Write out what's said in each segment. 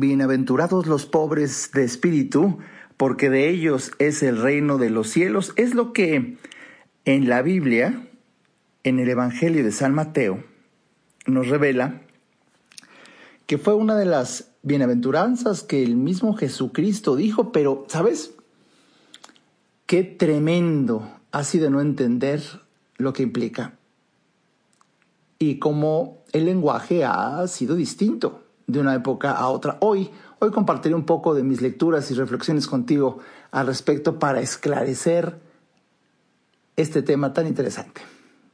Bienaventurados los pobres de espíritu, porque de ellos es el reino de los cielos. Es lo que en la Biblia, en el Evangelio de San Mateo, nos revela que fue una de las bienaventuranzas que el mismo Jesucristo dijo, pero, ¿sabes? Qué tremendo ha sido no entender lo que implica y cómo el lenguaje ha sido distinto de una época a otra. Hoy, hoy compartiré un poco de mis lecturas y reflexiones contigo al respecto para esclarecer este tema tan interesante.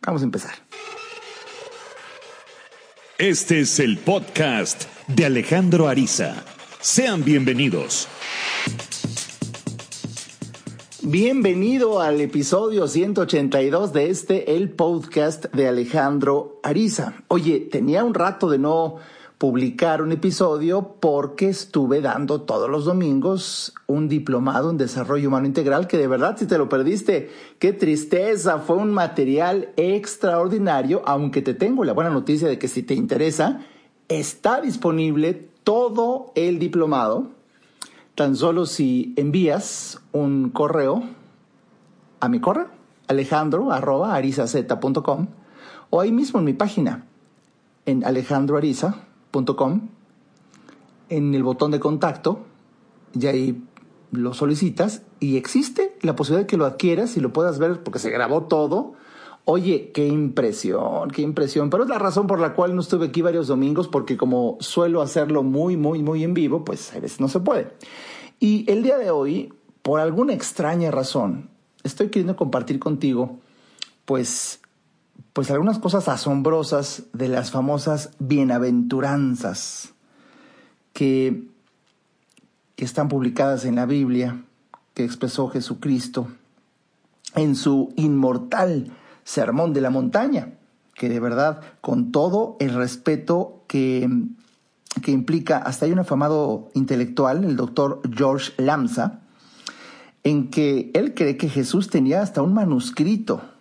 Vamos a empezar. Este es el podcast de Alejandro Ariza. Sean bienvenidos. Bienvenido al episodio 182 de este, el podcast de Alejandro Ariza. Oye, tenía un rato de no publicar un episodio porque estuve dando todos los domingos un diplomado en desarrollo humano integral que de verdad si te lo perdiste, qué tristeza, fue un material extraordinario, aunque te tengo la buena noticia de que si te interesa, está disponible todo el diplomado, tan solo si envías un correo a mi correo, alejandro o ahí mismo en mi página, en Alejandro Ariza en el botón de contacto y ahí lo solicitas y existe la posibilidad de que lo adquieras y lo puedas ver porque se grabó todo. Oye, qué impresión, qué impresión. Pero es la razón por la cual no estuve aquí varios domingos porque como suelo hacerlo muy, muy, muy en vivo, pues a veces no se puede. Y el día de hoy, por alguna extraña razón, estoy queriendo compartir contigo, pues pues algunas cosas asombrosas de las famosas bienaventuranzas que, están publicadas en la Biblia, que expresó Jesucristo en su inmortal sermón de la montaña, que de verdad, con todo el respeto que, que implica, hasta hay un afamado intelectual, el doctor George Lamsa, en que él cree que Jesús tenía hasta un manuscrito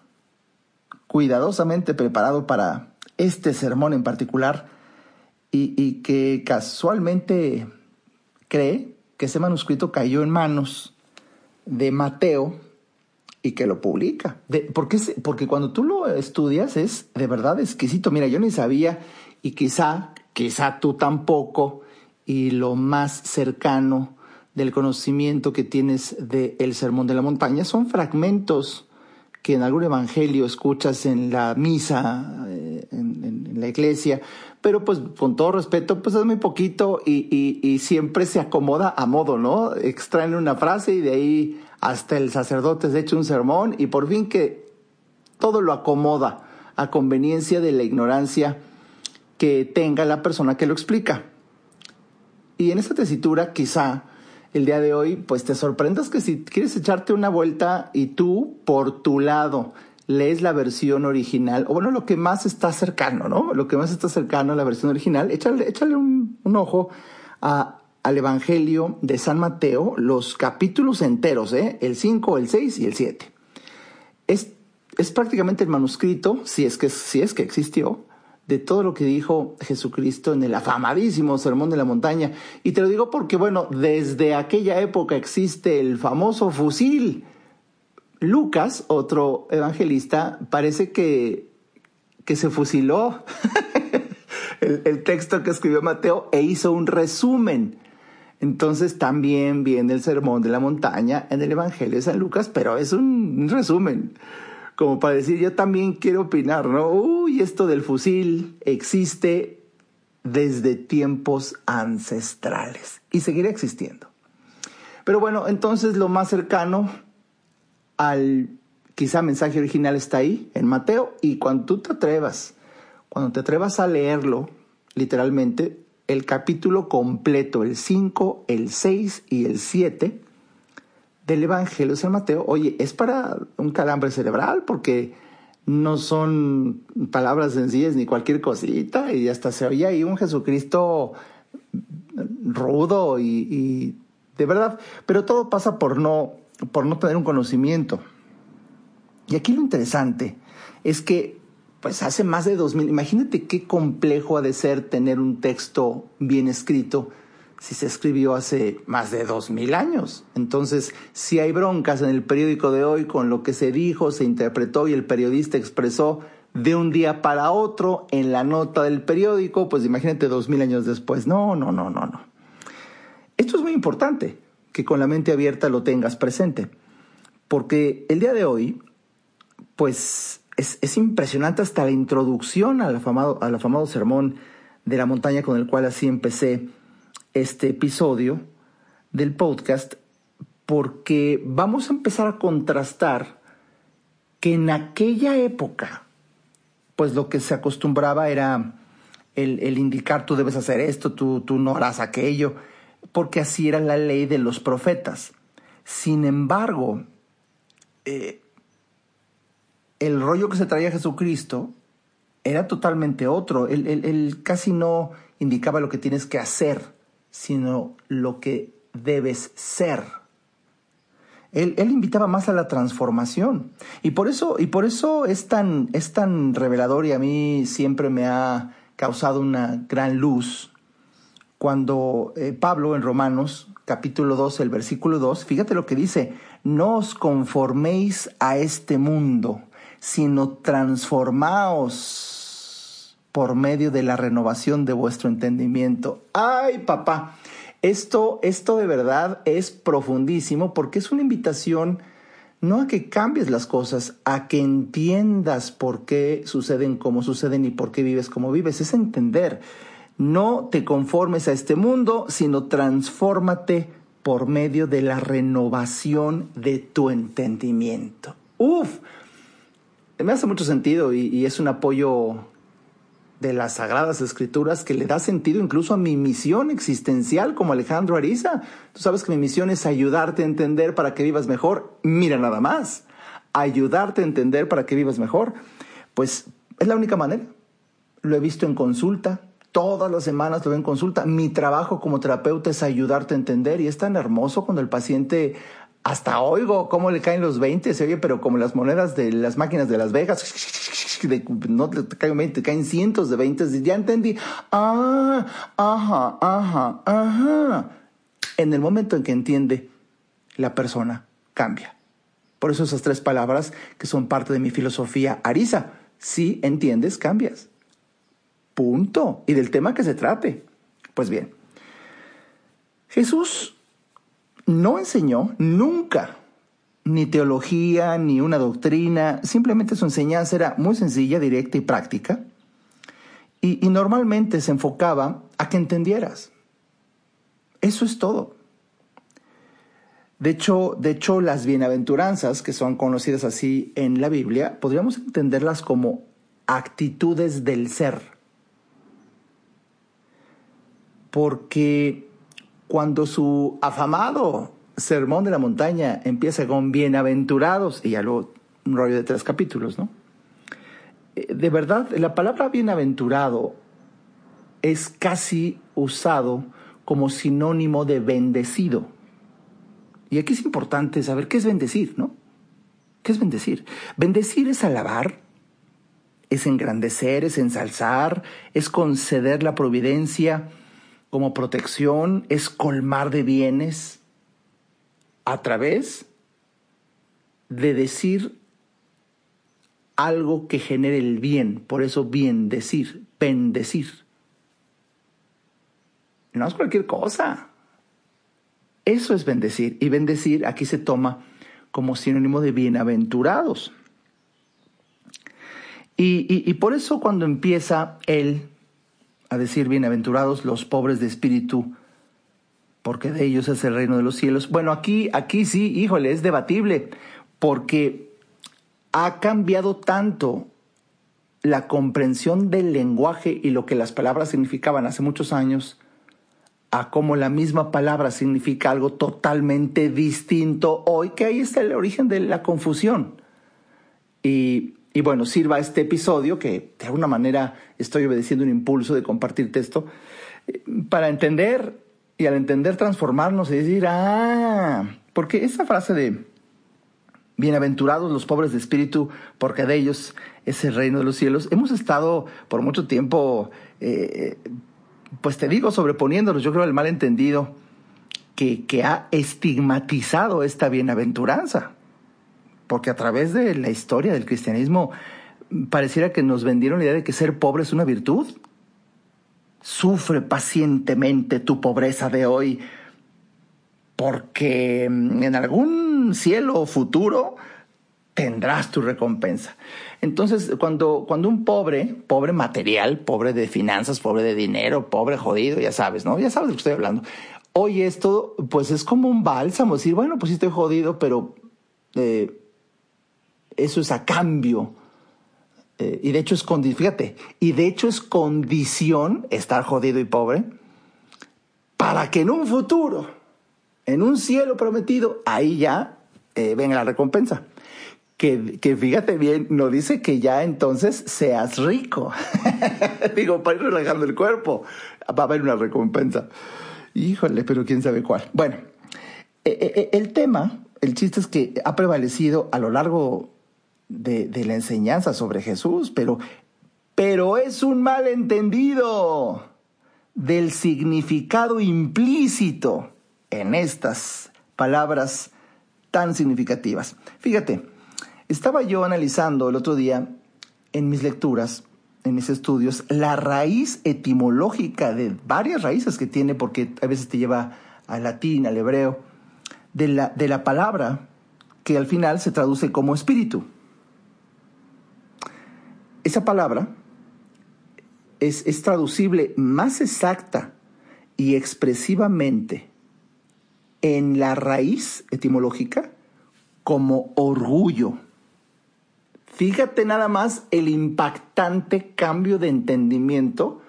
cuidadosamente preparado para este sermón en particular y, que casualmente cree que ese manuscrito cayó en manos de Mateo y que lo publica. De, porque, porque cuando tú lo estudias es de verdad exquisito. Mira, yo ni sabía y quizá, quizá tú tampoco, y lo más cercano del conocimiento que tienes del Sermón de la Montaña son fragmentos que en algún evangelio escuchas en la misa, eh, en, la iglesia, pero pues con todo respeto, pues es muy poquito y, siempre se acomoda a modo, ¿no? Extraen una frase y de ahí hasta el sacerdote se echa un sermón y por fin que todo lo acomoda a conveniencia de la ignorancia que tenga la persona que lo explica. Y en esta tesitura quizá el día de hoy, pues te sorprendas que si quieres echarte una vuelta y tú por tu lado lees la versión original, o bueno, lo que más está cercano, ¿no? Lo que más está cercano a la versión original, échale, un, ojo al Evangelio de San Mateo, los capítulos enteros, ¿eh? El 5, el 6 y el 7. Es, es prácticamente el manuscrito, si es que, si es que existió, de todo lo que dijo Jesucristo en el afamadísimo Sermón de la Montaña. Y te lo digo porque, bueno, desde aquella época existe el famoso fusil. Lucas, otro evangelista, parece que, que se fusiló el, el texto que escribió Mateo e hizo un resumen. Entonces también viene el Sermón de la Montaña en el Evangelio de San Lucas, pero es un resumen como para decir, yo también quiero opinar, ¿no? Uy, esto del fusil existe desde tiempos ancestrales y seguirá existiendo. Pero bueno, entonces lo más cercano al quizá mensaje original está ahí, en Mateo, y cuando tú te atrevas, cuando te atrevas a leerlo, literalmente, el capítulo completo, el 5, el 6 y el 7, del Evangelio de San Mateo, oye, es para un calambre cerebral porque no son palabras sencillas ni cualquier cosita y hasta se oye ahí un Jesucristo rudo y, de verdad, pero todo pasa por no, por no tener un conocimiento. Y aquí lo interesante es que pues hace más de dos mil, imagínate qué complejo ha de ser tener un texto bien escrito si se escribió hace más de dos mil años. Entonces, si hay broncas en el periódico de hoy con lo que se dijo, se interpretó y el periodista expresó de un día para otro en la nota del periódico, pues imagínate dos mil años después. No, no, no, no, no. Esto es muy importante, que con la mente abierta lo tengas presente, porque el día de hoy, pues es, impresionante hasta la introducción al afamado, al afamado sermón de la montaña con el cual así empecé este episodio del podcast, porque vamos a empezar a contrastar que en aquella época, pues lo que se acostumbraba era el, indicar tú debes hacer esto, tú, tú no harás aquello, porque así era la ley de los profetas. Sin embargo, eh, el rollo que se traía Jesucristo era totalmente otro. Él, casi no indicaba lo que tienes que hacer, sino lo que debes ser. Él, invitaba más a la transformación. Y por eso, y por eso es, tan, es tan revelador y a mí siempre me ha causado una gran luz cuando eh, Pablo en Romanos capítulo 2, el versículo 2, fíjate lo que dice, no os conforméis a este mundo, sino transformaos por medio de la renovación de vuestro entendimiento. Ay, papá, esto, esto de verdad es profundísimo porque es una invitación no a que cambies las cosas, a que entiendas por qué suceden como suceden y por qué vives como vives, es entender. No te conformes a este mundo, sino transfórmate por medio de la renovación de tu entendimiento. Uf, me hace mucho sentido y, es un apoyo de las Sagradas Escrituras que le da sentido incluso a mi misión existencial como Alejandro Ariza. Tú sabes que mi misión es ayudarte a entender para que vivas mejor. Mira nada más, ayudarte a entender para que vivas mejor. Pues es la única manera. Lo he visto en consulta, todas las semanas lo veo en consulta. Mi trabajo como terapeuta es ayudarte a entender y es tan hermoso cuando el paciente hasta oigo cómo le caen los 20, se oye, pero como las monedas de las máquinas de Las Vegas, no te caen 20, caen cientos de 20, ya entendí, ah, ajá, ajá, ajá. En el momento en que entiende, la persona cambia. Por eso esas tres palabras que son parte de mi filosofía Arisa, si entiendes, cambias. Punto. Y del tema que se trate. Pues bien, Jesús no enseñó nunca ni teología, ni una doctrina, simplemente su enseñanza era muy sencilla, directa y práctica, y, normalmente se enfocaba a que entendieras. Eso es todo. De hecho, de hecho, las bienaventuranzas, que son conocidas así en la Biblia, podríamos entenderlas como actitudes del ser. Porque cuando su afamado sermón de la montaña empieza con bienaventurados, y ya luego un rollo de tres capítulos, ¿no? Eh, de verdad, la palabra bienaventurado es casi usado como sinónimo de bendecido. Y aquí es importante saber qué es bendecir, ¿no? ¿Qué es bendecir? Bendecir es alabar, es engrandecer, es ensalzar, es conceder la providencia, como protección es colmar de bienes a través de decir algo que genere el bien. Por eso bien decir, bendecir. No es cualquier cosa. Eso es bendecir. Y bendecir aquí se toma como sinónimo de bienaventurados. Y, y por eso cuando empieza él a decir, bienaventurados los pobres de espíritu, porque de ellos es el reino de los cielos. Bueno, aquí, aquí sí, híjole, es debatible, porque ha cambiado tanto la comprensión del lenguaje y lo que las palabras significaban hace muchos años, a cómo la misma palabra significa algo totalmente distinto hoy, que ahí está el origen de la confusión. Y y bueno, sirva este episodio, que de alguna manera estoy obedeciendo un impulso de compartirte esto, eh, para entender y al entender transformarnos y decir, ah, porque esa frase de bienaventurados los pobres de espíritu, porque de ellos es el reino de los cielos, hemos estado por mucho tiempo eh, pues te digo, sobreponiéndonos, yo creo, el malentendido que, que ha estigmatizado esta bienaventuranza. Porque a través de la historia del cristianismo pareciera que nos vendieron la idea de que ser pobre es una virtud. Sufre pacientemente tu pobreza de hoy, porque en algún cielo futuro tendrás tu recompensa. Entonces, cuando, cuando un pobre, pobre material, pobre de finanzas, pobre de dinero, pobre jodido, ya sabes, ¿no? Ya sabes de lo que estoy hablando. Oye, esto, pues es como un bálsamo, decir, bueno, pues sí estoy jodido, pero eh, eso es a cambio. Eh, y de hecho es condición, fíjate, y de hecho es condición estar jodido y pobre para que en un futuro, en un cielo prometido, ahí ya eh, venga la recompensa que, fíjate bien, no dice que ya entonces seas rico. Digo, para ir relajando el cuerpo, va a haber una recompensa. Híjole, pero quién sabe cuál. Bueno, e, e, e, el tema, el chiste es que ha prevalecido a lo largo de, la enseñanza sobre Jesús, pero, pero es un malentendido del significado implícito en estas palabras tan significativas. Fíjate, estaba yo analizando el otro día en mis lecturas, en mis estudios, la raíz etimológica de varias raíces que tiene, porque a veces te lleva al latín, al hebreo, de la, de la palabra que al final se traduce como espíritu. Esa palabra es, es traducible más exacta y expresivamente en la raíz etimológica como orgullo. Fíjate nada más el impactante cambio de entendimiento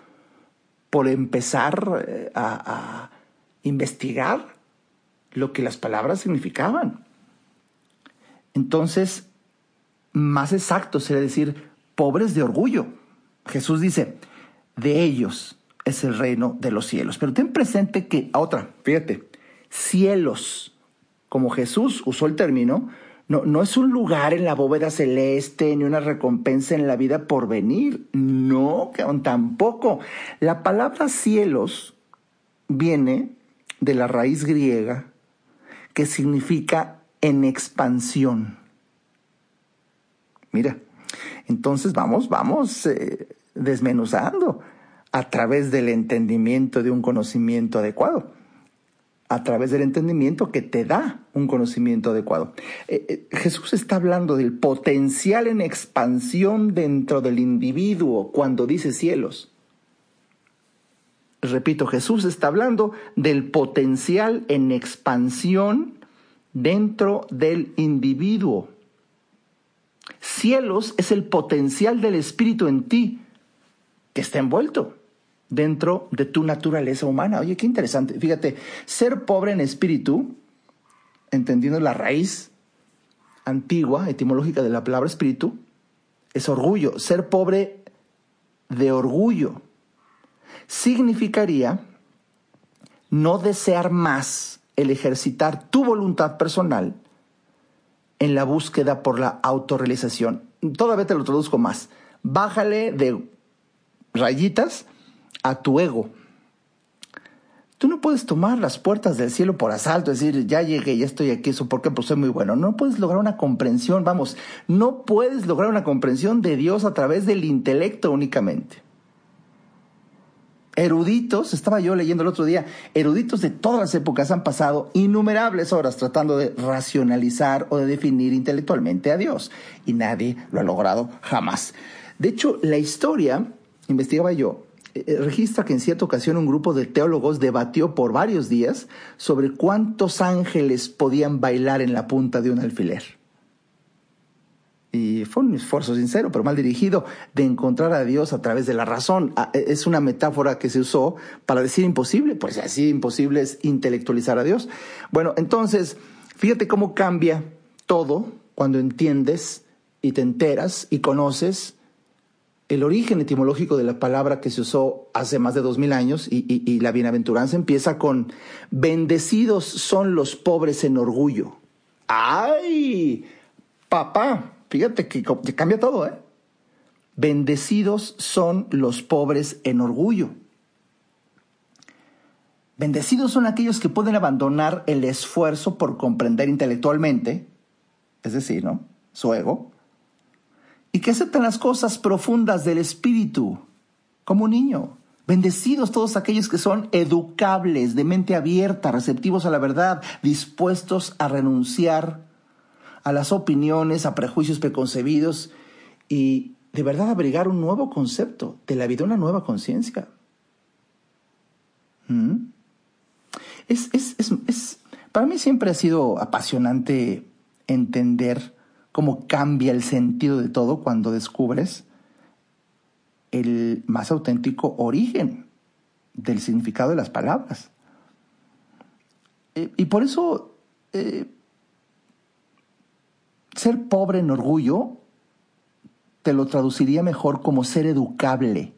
por empezar eh, a, investigar lo que las palabras significaban. Entonces, más exacto sería decir, pobres de orgullo. Jesús dice, de ellos es el reino de los cielos. Pero ten presente que, otra, fíjate, cielos, como Jesús usó el término, no, no es un lugar en la bóveda celeste ni una recompensa en la vida por venir. No, tampoco. La palabra cielos viene de la raíz griega que significa en expansión. Mira, entonces vamos, vamos eh, desmenuzando a través del entendimiento de un conocimiento adecuado a través del entendimiento que te da un conocimiento adecuado. Eh, eh, Jesús está hablando del potencial en expansión dentro del individuo cuando dice cielos. Repito, Jesús está hablando del potencial en expansión dentro del individuo. Cielos es el potencial del Espíritu en ti que está envuelto dentro de tu naturaleza humana. Oye, qué interesante. Fíjate, ser pobre en espíritu, entendiendo la raíz antigua, etimológica de la palabra espíritu, es orgullo. Ser pobre de orgullo significaría no desear más el ejercitar tu voluntad personal en la búsqueda por la autorrealización. Todavía te lo traduzco más. Bájale de rayitas a tu ego. Tú no puedes tomar las puertas del cielo por asalto, decir, ya llegué, ya estoy aquí, eso porque pues soy muy bueno. No puedes lograr una comprensión, vamos, no puedes lograr una comprensión de Dios a través del intelecto únicamente. Eruditos, estaba yo leyendo el otro día, eruditos de todas las épocas han pasado innumerables horas tratando de racionalizar o de definir intelectualmente a Dios y nadie lo ha logrado jamás. De hecho, la historia, investigaba yo, eh, registra que en cierta ocasión un grupo de teólogos debatió por varios días sobre cuántos ángeles podían bailar en la punta de un alfiler. Y fue un esfuerzo sincero, pero mal dirigido, de encontrar a Dios a través de la razón. Ah, e, es una metáfora que se usó para decir imposible, pues así imposible es intelectualizar a Dios. Bueno, entonces, fíjate cómo cambia todo cuando entiendes y te enteras y conoces el origen etimológico de la palabra que se usó hace más de dos mil años y, la bienaventuranza empieza con bendecidos son los pobres en orgullo. ¡Ay! Papá, fíjate que, cambia todo, ¿eh? Bendecidos son los pobres en orgullo. Bendecidos son aquellos que pueden abandonar el esfuerzo por comprender intelectualmente, es decir, ¿no? Su ego, y que aceptan las cosas profundas del espíritu, como un niño. Bendecidos todos aquellos que son educables, de mente abierta, receptivos a la verdad, dispuestos a renunciar a las opiniones, a prejuicios preconcebidos y de verdad abrigar un nuevo concepto de la vida, una nueva conciencia. ¿Mm? Es, es, para mí siempre ha sido apasionante entender cómo cambia el sentido de todo cuando descubres el más auténtico origen del significado de las palabras. Eh, y por eso eh, ser pobre en orgullo te lo traduciría mejor como ser educable.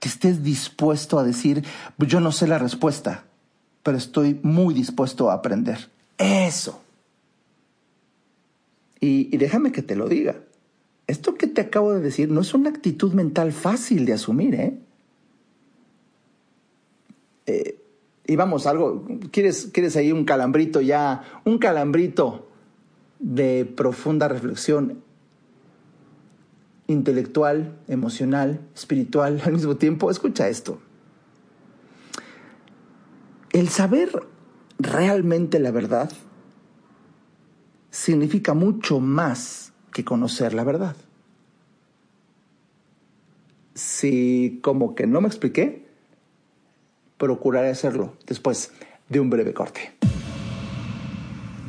Que estés dispuesto a decir, yo no sé la respuesta, pero estoy muy dispuesto a aprender. Eso. Y, déjame que te lo diga. Esto que te acabo de decir no es una actitud mental fácil de asumir, ¿eh? eh y vamos, algo, ¿quieres, ¿quieres ahí un calambrito ya? Un calambrito de profunda reflexión intelectual, emocional, espiritual al mismo tiempo. Escucha esto. El saber realmente la verdad significa mucho más que conocer la verdad. Si como que no me expliqué, procuraré hacerlo después de un breve corte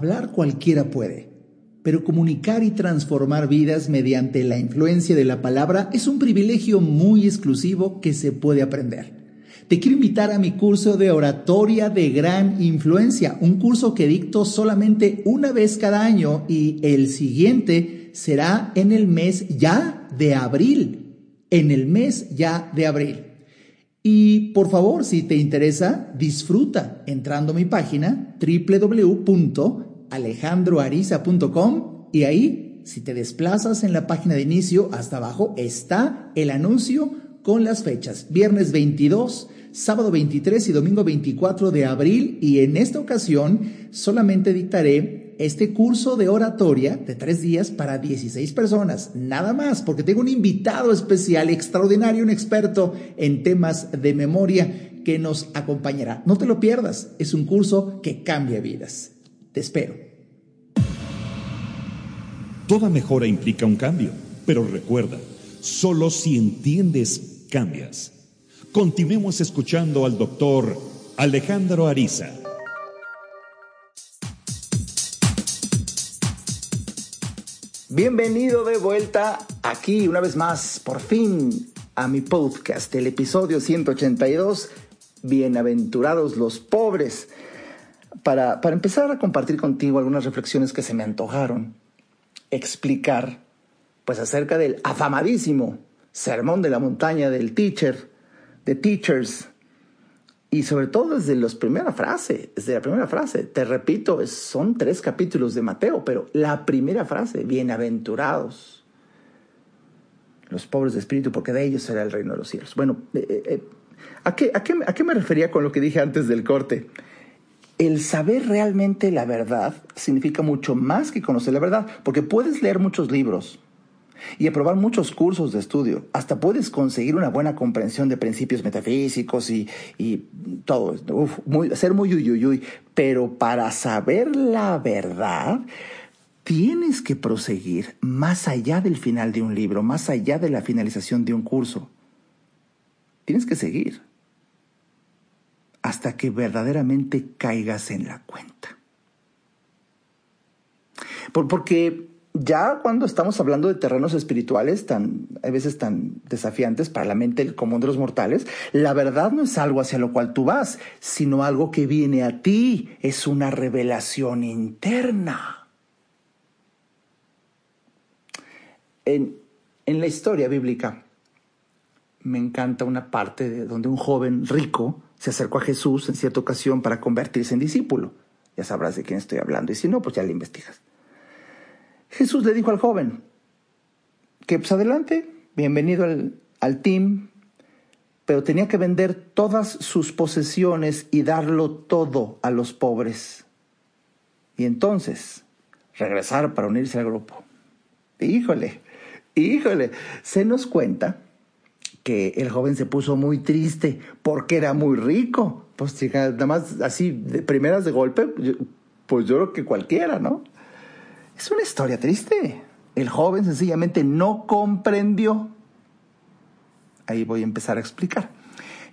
Hablar cualquiera puede, pero comunicar y transformar vidas mediante la influencia de la palabra es un privilegio muy exclusivo que se puede aprender. Te quiero invitar a mi curso de oratoria de gran influencia, un curso que dicto solamente una vez cada año y el siguiente será en el mes ya de abril, en el mes ya de abril. Y por favor, si te interesa, disfruta entrando a mi página www.alejandroariza.com y ahí, si te desplazas en la página de inicio hasta abajo, está el anuncio con las fechas. Viernes 22, sábado 23 y domingo 24 de abril y en esta ocasión solamente dictaré este curso de oratoria de tres días para 16 personas, nada más, porque tengo un invitado especial, extraordinario, un experto en temas de memoria que nos acompañará. No te lo pierdas, es un curso que cambia vidas. Te espero. Toda mejora implica un cambio, pero recuerda, solo si entiendes, cambias. Continuemos escuchando al doctor Alejandro Ariza. Bienvenido de vuelta aquí una vez más, por fin, a mi podcast, el episodio 182, Bienaventurados los pobres. Para, para empezar a compartir contigo algunas reflexiones que se me antojaron, explicar pues acerca del afamadísimo Sermón de la Montaña del Teacher, de Teachers, y sobre todo desde la primera frase, desde la primera frase, te repito, son tres capítulos de Mateo, pero la primera frase, bienaventurados los pobres de espíritu, porque de ellos será el reino de los cielos. Bueno, eh, eh, eh, ¿a, qué, a, qué, ¿a qué me refería con lo que dije antes del corte? El saber realmente la verdad significa mucho más que conocer la verdad, porque puedes leer muchos libros, y aprobar muchos cursos de estudio. Hasta puedes conseguir una buena comprensión de principios metafísicos y, todo. muy, ser muy uyuyuy. Pero para saber la verdad, tienes que proseguir más allá del final de un libro, más allá de la finalización de un curso. Tienes que seguir hasta que verdaderamente caigas en la cuenta. porque ya cuando estamos hablando de terrenos espirituales tan, a veces tan desafiantes para la mente común de los mortales, la verdad no es algo hacia lo cual tú vas, sino algo que viene a ti, es una revelación interna. En, en la historia bíblica me encanta una parte de donde un joven rico se acercó a Jesús en cierta ocasión para convertirse en discípulo. Ya sabrás de quién estoy hablando y si no, pues ya le investigas. Jesús le dijo al joven que pues adelante, bienvenido al, al team, pero tenía que vender todas sus posesiones y darlo todo a los pobres. Y entonces regresar para unirse al grupo. Híjole, híjole, se nos cuenta que el joven se puso muy triste porque era muy rico. Pues nada más así, de primeras de golpe, pues yo creo que cualquiera, ¿no? Es una historia triste. El joven sencillamente no comprendió. Ahí voy a empezar a explicar.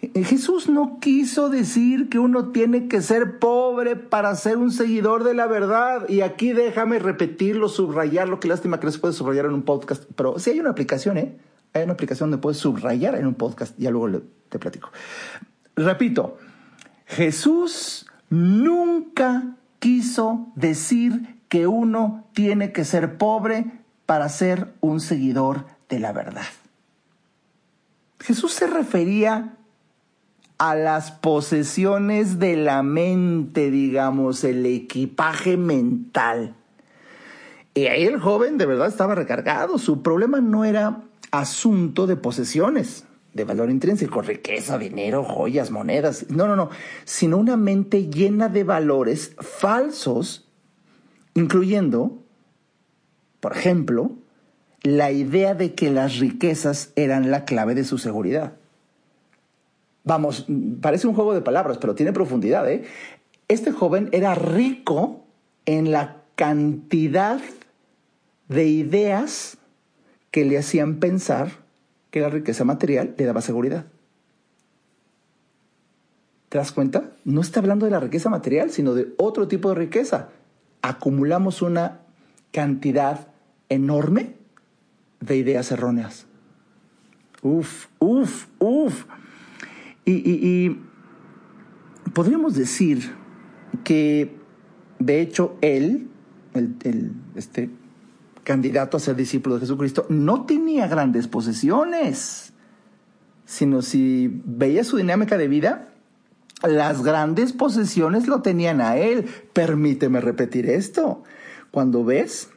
Eh, Jesús no quiso decir que uno tiene que ser pobre para ser un seguidor de la verdad. Y aquí déjame repetirlo, subrayarlo. Qué lástima que no se puede subrayar en un podcast. Pero sí hay una aplicación, ¿eh? Hay una aplicación donde puedes subrayar en un podcast. Ya luego te platico. Repito, Jesús nunca quiso decir que uno tiene que ser pobre para ser un seguidor de la verdad. Jesús se refería a las posesiones de la mente, digamos, el equipaje mental. Y ahí el joven de verdad estaba recargado. Su problema no era asunto de posesiones, de valor intrínseco, riqueza, dinero, joyas, monedas. No, no, no. Sino una mente llena de valores falsos incluyendo, por ejemplo, la idea de que las riquezas eran la clave de su seguridad. Vamos, parece un juego de palabras, pero tiene profundidad. ¿eh? Este joven era rico en la cantidad de ideas que le hacían pensar que la riqueza material le daba seguridad. ¿Te das cuenta? No está hablando de la riqueza material, sino de otro tipo de riqueza acumulamos una cantidad enorme de ideas erróneas. Uf, uf, uf. Y, podríamos decir que, de hecho, él, el, este candidato a ser discípulo de Jesucristo, no tenía grandes posesiones, sino si veía su dinámica de vida, las grandes posesiones lo tenían a él. Permíteme repetir esto. Cuando ves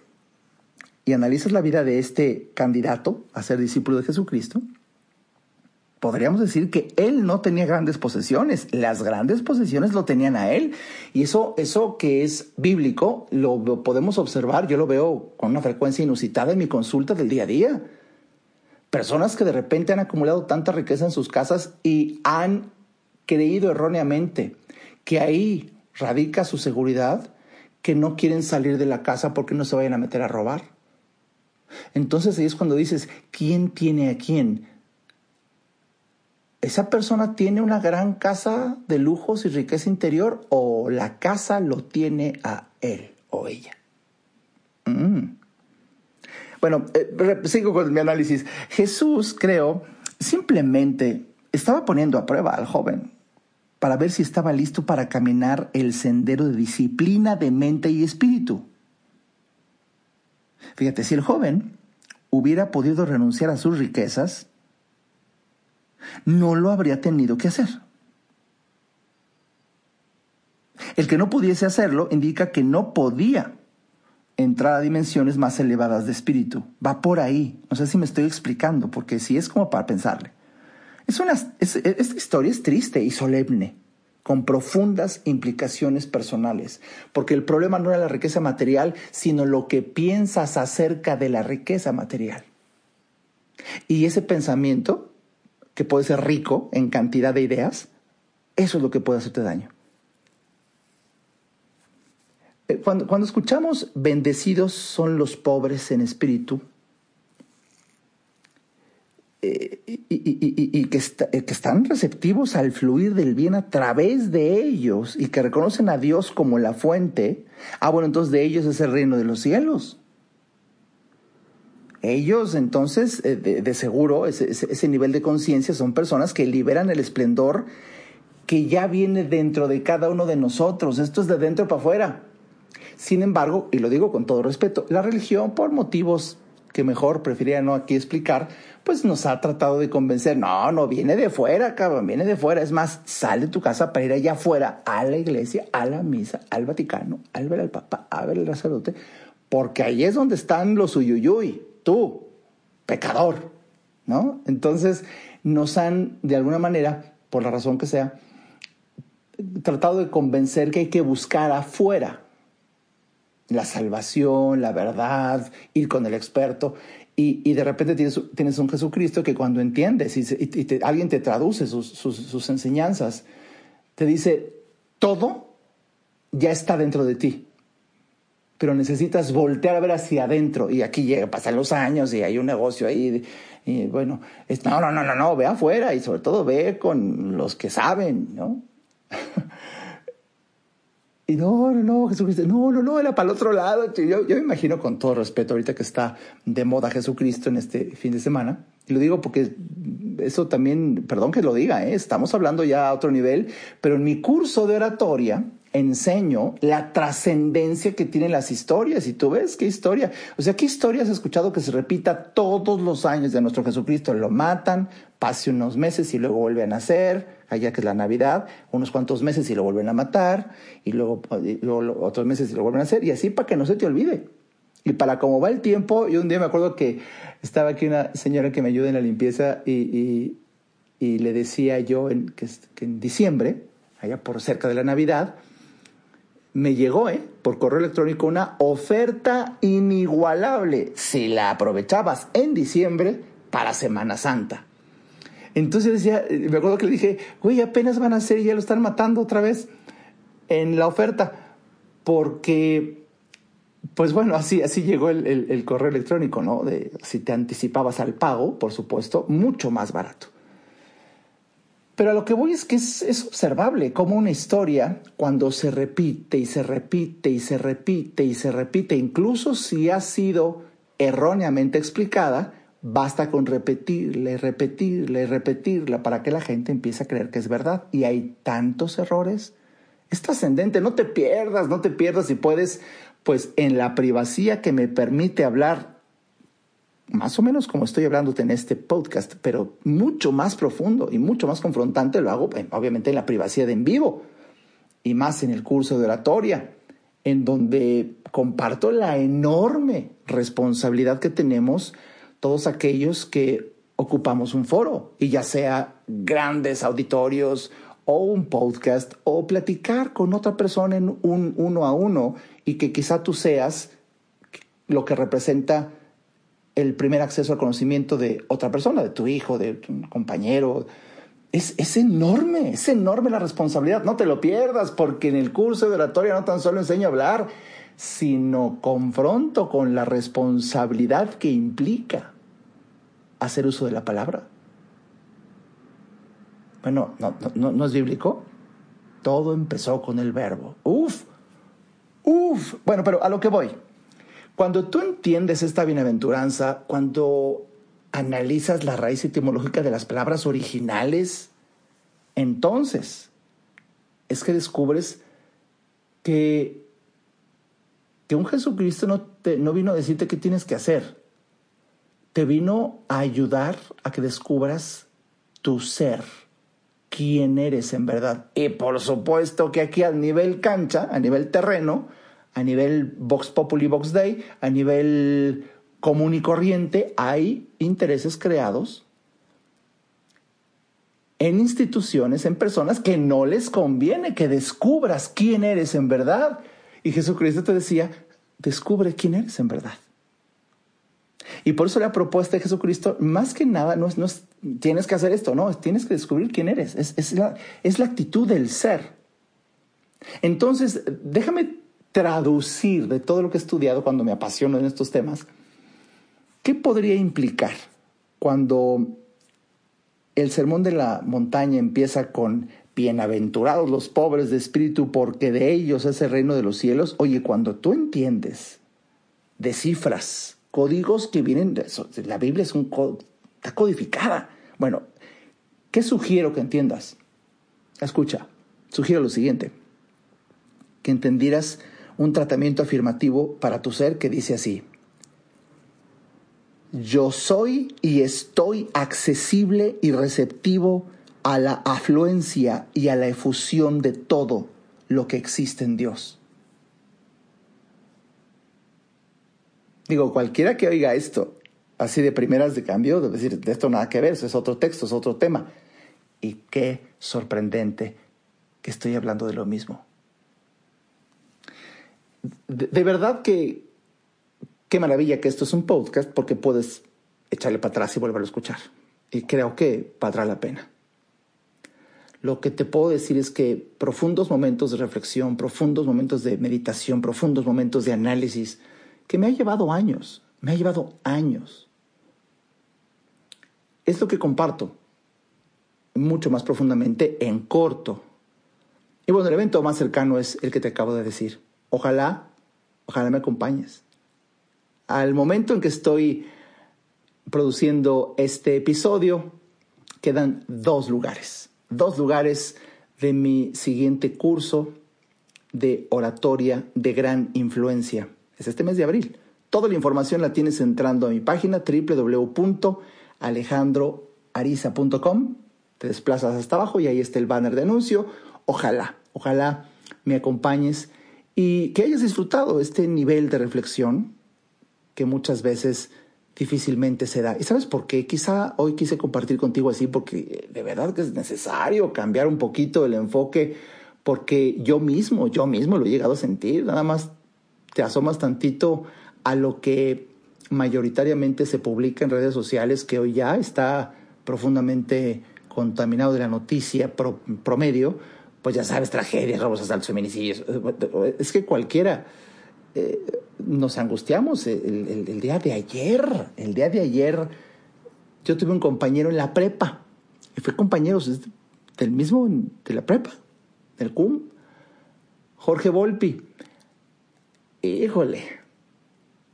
y analizas la vida de este candidato a ser discípulo de Jesucristo, podríamos decir que él no tenía grandes posesiones, las grandes posesiones lo tenían a él. Y eso, eso que es bíblico, lo podemos observar, yo lo veo con una frecuencia inusitada en mi consulta del día a día. Personas que de repente han acumulado tanta riqueza en sus casas y han creído erróneamente que ahí radica su seguridad, que no quieren salir de la casa porque no se vayan a meter a robar. Entonces ahí es cuando dices, ¿quién tiene a quién? ¿Esa persona tiene una gran casa de lujos y riqueza interior o la casa lo tiene a él o ella? Mm. Bueno, eh, sigo con mi análisis. Jesús, creo, simplemente estaba poniendo a prueba al joven para ver si estaba listo para caminar el sendero de disciplina de mente y espíritu. Fíjate, si el joven hubiera podido renunciar a sus riquezas, no lo habría tenido que hacer. El que no pudiese hacerlo indica que no podía entrar a dimensiones más elevadas de espíritu. Va por ahí. No sé si me estoy explicando, porque si es como para pensarle. Es una, esta historia es triste y solemne, con profundas implicaciones personales, porque el problema no era la riqueza material, sino lo que piensas acerca de la riqueza material. Y ese pensamiento, que puede ser rico en cantidad de ideas, eso es lo que puede hacerte daño. Eh, cuando, cuando escuchamos bendecidos son los pobres en espíritu, eh, y, que, eh, que, están receptivos al fluir del bien a través de ellos y que reconocen a Dios como la fuente, ah, bueno, entonces de ellos es el reino de los cielos. Ellos entonces, eh, de, seguro, ese, nivel de conciencia son personas que liberan el esplendor que ya viene dentro de cada uno de nosotros. Esto es de dentro para afuera. Sin embargo, y lo digo con todo respeto, la religión por motivos que mejor preferiría no aquí explicar, pues nos ha tratado de convencer, no, no viene de fuera, cabrón, viene de fuera. Es más, sale de tu casa para ir allá afuera, a la iglesia, a la misa, al Vaticano, al ver al Papa, a ver al sacerdote, porque ahí es donde están los uyuyuy, tú, pecador, ¿no? Entonces, nos han, de alguna manera, por la razón que sea, tratado de convencer que hay que buscar afuera la salvación, la verdad, ir con el experto. Y, de repente tienes, tienes, un Jesucristo que cuando entiendes y, alguien te traduce sus, sus, enseñanzas, te dice, todo ya está dentro de ti pero necesitas voltear a ver hacia adentro. Y aquí llega, pasan los años y hay un negocio ahí. Y bueno, no, no, no, no, no, ve afuera y sobre todo ve con los que saben, ¿no? Y no, no, no, Jesucristo, no, no, no, era para el otro lado. Yo, yo me imagino con todo respeto ahorita que está de moda Jesucristo en este fin de semana. Y lo digo porque eso también, perdón que lo diga, ¿eh? estamos hablando ya a otro nivel, pero en mi curso de oratoria enseño la trascendencia que tienen las historias. Y tú ves qué historia. O sea, qué historia has escuchado que se repita todos los años de nuestro Jesucristo. Lo matan, pase unos meses y luego vuelve a nacer allá que es la Navidad, unos cuantos meses y lo vuelven a matar, y luego, otros meses y lo vuelven a hacer, y así para que no se te olvide. Y para cómo va el tiempo, yo un día me acuerdo que estaba aquí una señora que me ayuda en la limpieza y, y, le decía yo que, que, en diciembre, allá por cerca de la Navidad, me llegó ¿eh? por correo electrónico una oferta inigualable si la aprovechabas en diciembre para Semana Santa. Entonces decía, me acuerdo que le dije, güey, apenas van a hacer y ya lo están matando otra vez en la oferta. Porque, pues bueno, así, así llegó el, correo electrónico, ¿no? De si te anticipabas al pago, por supuesto, mucho más barato. Pero a lo que voy es que es, observable cómo una historia, cuando se repite y se repite y se repite y se repite, incluso si ha sido erróneamente explicada, Basta con repetirla y repetirla y repetirla para que la gente empiece a creer que es verdad. Y hay tantos errores. Es trascendente, no te pierdas, no te pierdas si puedes, pues en la privacidad que me permite hablar, más o menos como estoy hablándote en este podcast, pero mucho más profundo y mucho más confrontante lo hago, eh, obviamente en la privacidad de en vivo y más en el curso de oratoria, en donde comparto la enorme responsabilidad que tenemos todos aquellos que ocupamos un foro, y ya sea grandes auditorios o un podcast o platicar con otra persona en un uno a uno y que quizá tú seas lo que representa el primer acceso al conocimiento de otra persona, de tu hijo, de tu compañero. Es, es enorme, es enorme la responsabilidad. No te lo pierdas porque en el curso de oratoria no tan solo enseño a hablar, sino confronto con la responsabilidad que implica hacer uso de la palabra. Bueno, ¿no, no, es bíblico? Todo empezó con el verbo. Uf, uf. Bueno, pero a lo que voy. Cuando tú entiendes esta bienaventuranza, cuando analizas la raíz etimológica de las palabras originales, entonces es que descubres que que un Jesucristo no, no vino a decirte qué tienes que hacer. Te vino a ayudar a que descubras tu ser, quién eres en verdad. Y por supuesto que aquí a nivel cancha, a nivel terreno, a nivel Vox Populi, Vox Day, a nivel común y corriente, hay intereses creados en instituciones, en personas que no les conviene que descubras quién eres en verdad y Jesucristo te decía, descubre quién eres en verdad. Y por eso la propuesta de Jesucristo, más que nada, no es, no es tienes que hacer esto, no, tienes que descubrir quién eres. Es, es, es la actitud del ser. Entonces, déjame traducir de todo lo que he estudiado cuando me apasiono en estos temas. ¿Qué podría implicar cuando el sermón de la montaña empieza con bienaventurados los pobres de espíritu porque de ellos es el reino de los cielos? Oye, cuando tú entiendes, descifras códigos que vienen de la Biblia es un está codificada. Bueno, ¿qué sugiero que entiendas? Escucha, sugiero lo siguiente, que entendieras un tratamiento afirmativo para tu ser que dice así, yo soy y estoy accesible y receptivo a la afluencia y a la efusión de todo lo que existe en Dios. Digo, cualquiera que oiga esto, así de primeras de cambio, debe decir, de esto nada que ver, es otro texto, es otro tema. Y qué sorprendente que estoy hablando de lo mismo. De, verdad que qué maravilla que esto es un podcast porque puedes echarle para atrás y volverlo a escuchar. Y creo que valdrá la pena. Lo que te puedo decir es que profundos momentos de reflexión, profundos momentos de meditación, profundos momentos de análisis, que me ha llevado años, me ha llevado años. Es lo que comparto mucho más profundamente en corto. Y bueno, el evento más cercano es el que te acabo de decir. Ojalá, ojalá me acompañes. Al momento en que estoy produciendo este episodio, quedan dos lugares. Dos lugares de mi siguiente curso de oratoria de gran influencia. Es este mes de abril. Toda la información la tienes entrando a mi página www.alejandroariza.com. Te desplazas hasta abajo y ahí está el banner de anuncio. Ojalá, ojalá me acompañes y que hayas disfrutado este nivel de reflexión que muchas veces difícilmente se da. ¿Y sabes por qué? Quizá hoy quise compartir contigo así porque de verdad que es necesario cambiar un poquito el enfoque porque yo mismo, yo mismo lo he llegado a sentir, nada más te asomas tantito a lo que mayoritariamente se publica en redes sociales que hoy ya está profundamente contaminado de la noticia promedio, pues ya sabes, tragedias, robos, asaltos, feminicidios. Es que cualquiera eh, nos angustiamos. El, día de ayer, el día de ayer, yo tuve un compañero en la prepa, y fue compañero del mismo, de la prepa, del CUM, Jorge Volpi. Híjole,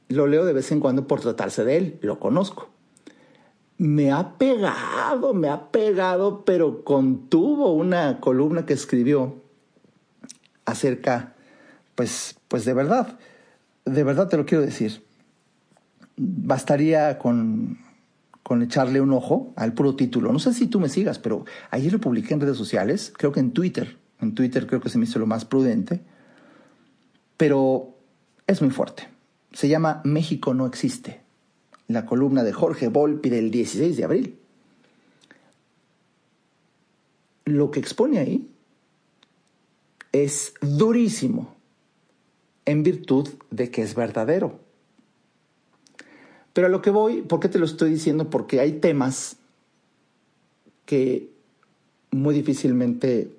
lo leo de vez en cuando por tratarse de él, lo conozco me ha pegado, me ha pegado, pero contuvo una columna que escribió acerca, pues, pues de verdad, de verdad te lo quiero decir. Bastaría con, con echarle un ojo al puro título. No sé si tú me sigas, pero ayer lo publiqué en redes sociales, creo que en Twitter. En Twitter creo que se me hizo lo más prudente, pero es muy fuerte. Se llama México no existe la columna de Jorge Volpi del 16 de abril. Lo que expone ahí es durísimo en virtud de que es verdadero. Pero a lo que voy, ¿por qué te lo estoy diciendo? Porque hay temas que muy difícilmente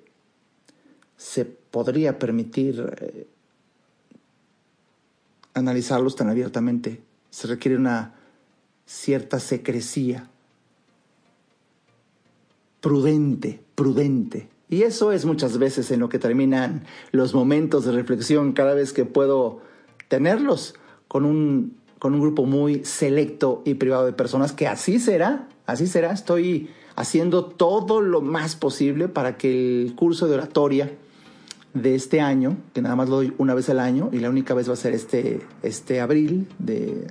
se podría permitir eh, analizarlos tan abiertamente. Se requiere una cierta secrecía. Prudente, prudente. Y eso es muchas veces en lo que terminan los momentos de reflexión cada vez que puedo tenerlos con un, con un grupo muy selecto y privado de personas, que así será, así será. Estoy haciendo todo lo más posible para que el curso de oratoria de este año, que nada más lo doy una vez al año y la única vez va a ser este, este abril de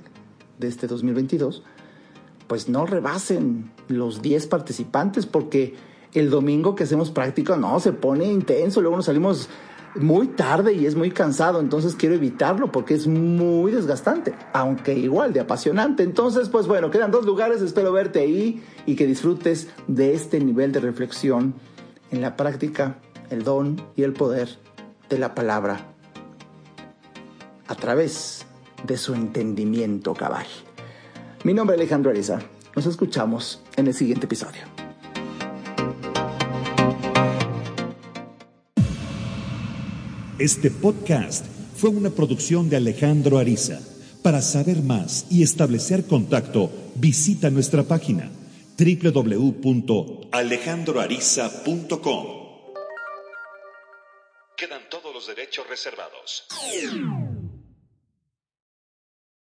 de este 2022, pues no rebasen los 10 participantes porque el domingo que hacemos práctica, no, se pone intenso, luego nos salimos muy tarde y es muy cansado, entonces quiero evitarlo porque es muy desgastante, aunque igual de apasionante. Entonces, pues bueno, quedan dos lugares, espero verte ahí y que disfrutes de este nivel de reflexión en la práctica, el don y el poder de la palabra a través de su entendimiento cabal. Mi nombre es Alejandro Ariza. Nos escuchamos en el siguiente episodio. Este podcast fue una producción de Alejandro Ariza. Para saber más y establecer contacto, visita nuestra página www.alejandroariza.com. Quedan todos los derechos reservados.